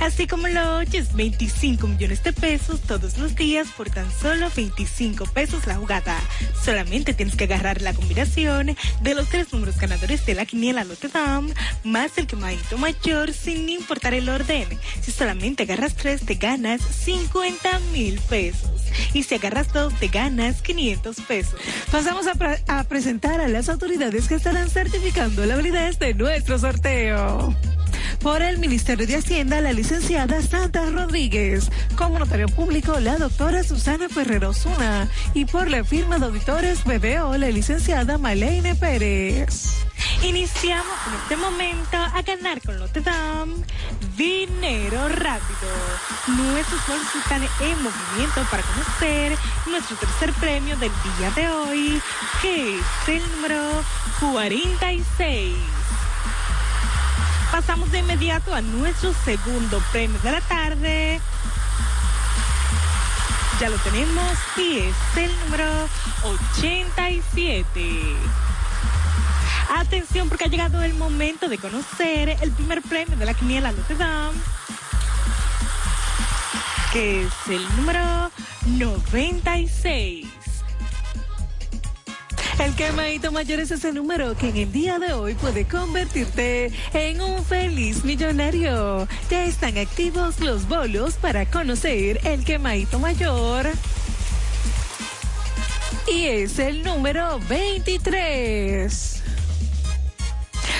Así como lo oyes, 25 millones de pesos todos los días por tan solo 25 pesos la jugada. Solamente tienes que agarrar la combinación de los tres números ganadores de la quiniela Lotedam más el quemadito mayor sin importar el orden. Si solamente agarras tres, te ganas 50 mil pesos. Y si agarras dos, te ganas 500 pesos. Pasamos a presentar a las autoridades que estarán certificando la validez de nuestro sorteo. Por el Ministerio de Hacienda, la licenciada Santa Rodríguez. Como notario público, la doctora Susana Ferrero Zuna. Y por la firma de auditores BBO, la licenciada Malene Pérez. Iniciamos en este momento a ganar con Lotedam dinero rápido. Nuestros bolsos están en movimiento para conocer nuestro tercer premio del día de hoy, que es el número 46. Pasamos de inmediato a nuestro segundo premio de la tarde. Ya lo tenemos y es el número 87. Atención porque ha llegado el momento de conocer el primer premio de la quiniela Lotedam, que es el número 96. El quemadito mayor es ese número que en el día de hoy puede convertirte en un feliz millonario. Ya están activos los bolos para conocer el quemadito mayor. Y es el número 23.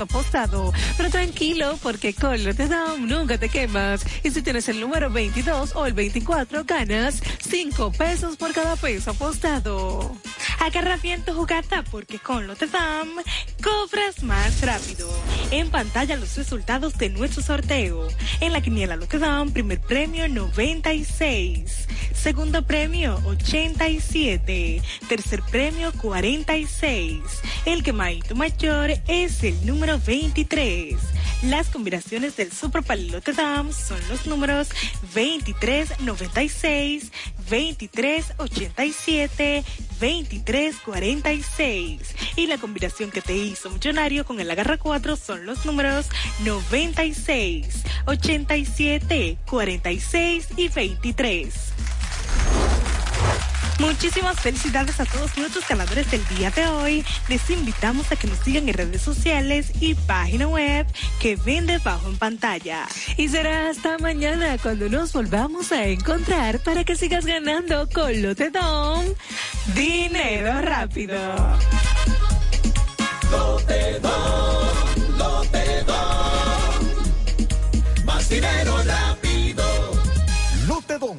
apostado. Pero tranquilo, porque con Lotedom nunca te quemas. Y si tienes el número 22 o el 24, ganas 5 pesos por cada peso apostado. Agarra bien tu jugada porque con Lotedam cobras más rápido. En pantalla los resultados de nuestro sorteo. En la quiniela Lotedam, primer premio 96. Segundo premio 87. Tercer premio 46. El quemadito mayor es el número 23. Las combinaciones del Super Palilote Dam son los números 2396, 2387, 2346. Y la combinación que te hizo millonario con el agarra 4 son los números 96, 87, 46 y 23. Muchísimas felicidades a todos nuestros ganadores del día de hoy. Les invitamos a que nos sigan en redes sociales y página web que ven debajo en pantalla. Y será hasta mañana cuando nos volvamos a encontrar para que sigas ganando con Lotedom. Dinero rápido. Lotedom, Lotedom. Más dinero rápido. Lotedom,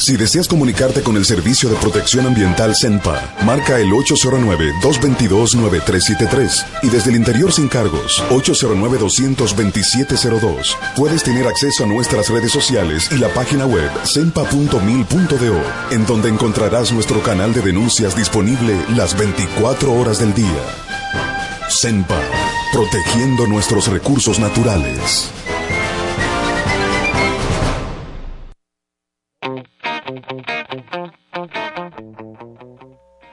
Si deseas comunicarte con el Servicio de Protección Ambiental CENPA, marca el 809-222-9373 y desde el interior sin cargos, 809-22702. Puedes tener acceso a nuestras redes sociales y la página web cenpa.mil.do, en donde encontrarás nuestro canal de denuncias disponible las 24 horas del día. CENPA, protegiendo nuestros recursos naturales.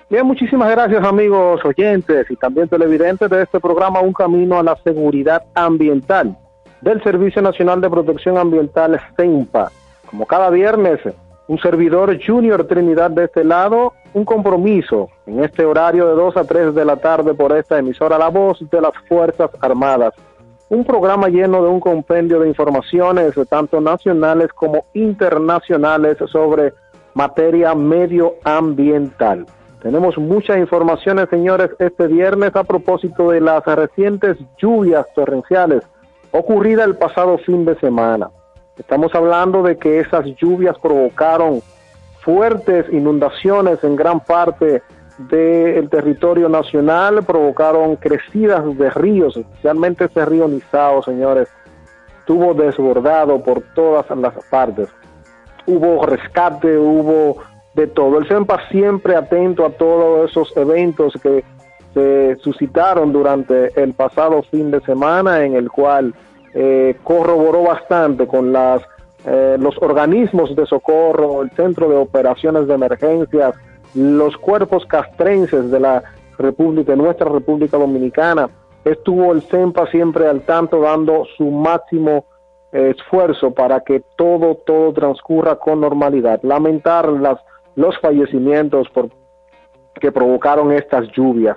Bien, muchísimas gracias amigos oyentes y también televidentes de este programa Un Camino a la Seguridad Ambiental del Servicio Nacional de Protección Ambiental CENPA. Como cada viernes, un servidor Junior Trinidad de este lado, un compromiso en este horario de 2 a 3 de la tarde por esta emisora La Voz de las Fuerzas Armadas. Un programa lleno de un compendio de informaciones tanto nacionales como internacionales sobre materia medioambiental. Tenemos muchas informaciones, señores, este viernes a propósito de las recientes lluvias torrenciales ocurridas el pasado fin de semana. Estamos hablando de que esas lluvias provocaron fuertes inundaciones en gran parte del territorio nacional, provocaron crecidas de ríos, especialmente ese río Nizao, señores, estuvo desbordado por todas las partes. Hubo rescate, hubo de todo. El CEMPA siempre atento a todos esos eventos que se suscitaron durante el pasado fin de semana, en el cual eh, corroboró bastante con las eh, los organismos de socorro, el Centro de Operaciones de Emergencias, los cuerpos castrenses de la República, de nuestra República Dominicana. Estuvo el CEMPA siempre al tanto dando su máximo esfuerzo para que todo, todo transcurra con normalidad. Lamentar las, los fallecimientos por, que provocaron estas lluvias.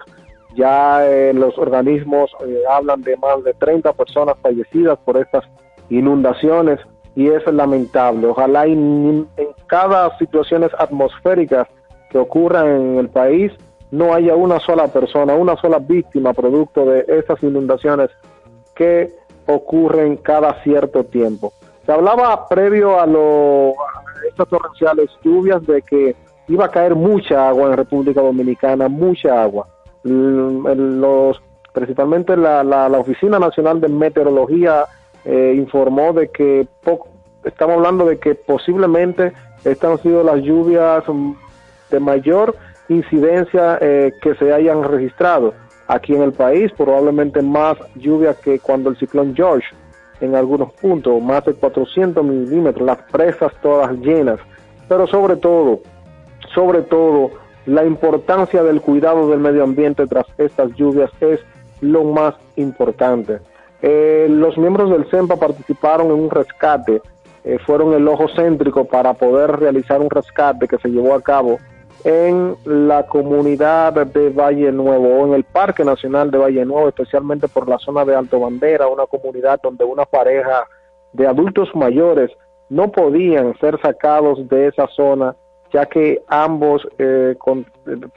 Ya eh, los organismos eh, hablan de más de 30 personas fallecidas por estas inundaciones y es lamentable. Ojalá en, cada situaciones atmosféricas que ocurran en el país no haya una sola persona, una sola víctima producto de estas inundaciones que ocurren cada cierto tiempo. Se hablaba previo a, lo, estas torrenciales lluvias de que iba a caer mucha agua en República Dominicana, mucha agua. Los, principalmente la, la, Oficina Nacional de Meteorología eh, informó de que estamos hablando de que posiblemente estas han sido las lluvias de mayor incidencia eh, que se hayan registrado aquí en el país, probablemente más lluvia que cuando el ciclón George en algunos puntos, más de 400 milímetros, las presas todas llenas, pero sobre todo, sobre todo, la importancia del cuidado del medio ambiente tras estas lluvias es lo más importante. Eh, los miembros del CEMPA participaron en un rescate, eh, fueron el ojo céntrico para poder realizar un rescate que se llevó a cabo en la comunidad de Valle Nuevo o en el Parque Nacional de Valle Nuevo, especialmente por la zona de Alto Bandera, una comunidad donde una pareja de adultos mayores no podían ser sacados de esa zona ya que ambos eh, con,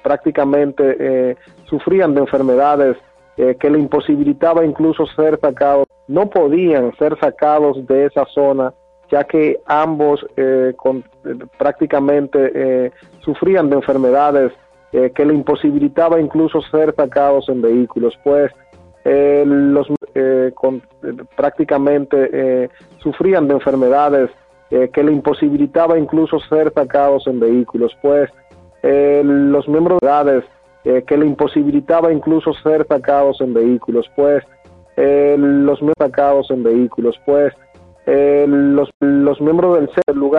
prácticamente eh, sufrían de enfermedades eh, que le imposibilitaba incluso ser sacados, no podían ser sacados de esa zona ya que ambos eh, eh, prácticamente eh, sufrían de enfermedades que le imposibilitaba incluso ser sacados en vehículos, pues los prácticamente sufrían de enfermedades que le imposibilitaba incluso ser sacados en vehículos, pues los miembros de edades que le imposibilitaba incluso ser sacados en vehículos, pues eh, los sacados en vehículos, pues eh, los, los miembros del lugar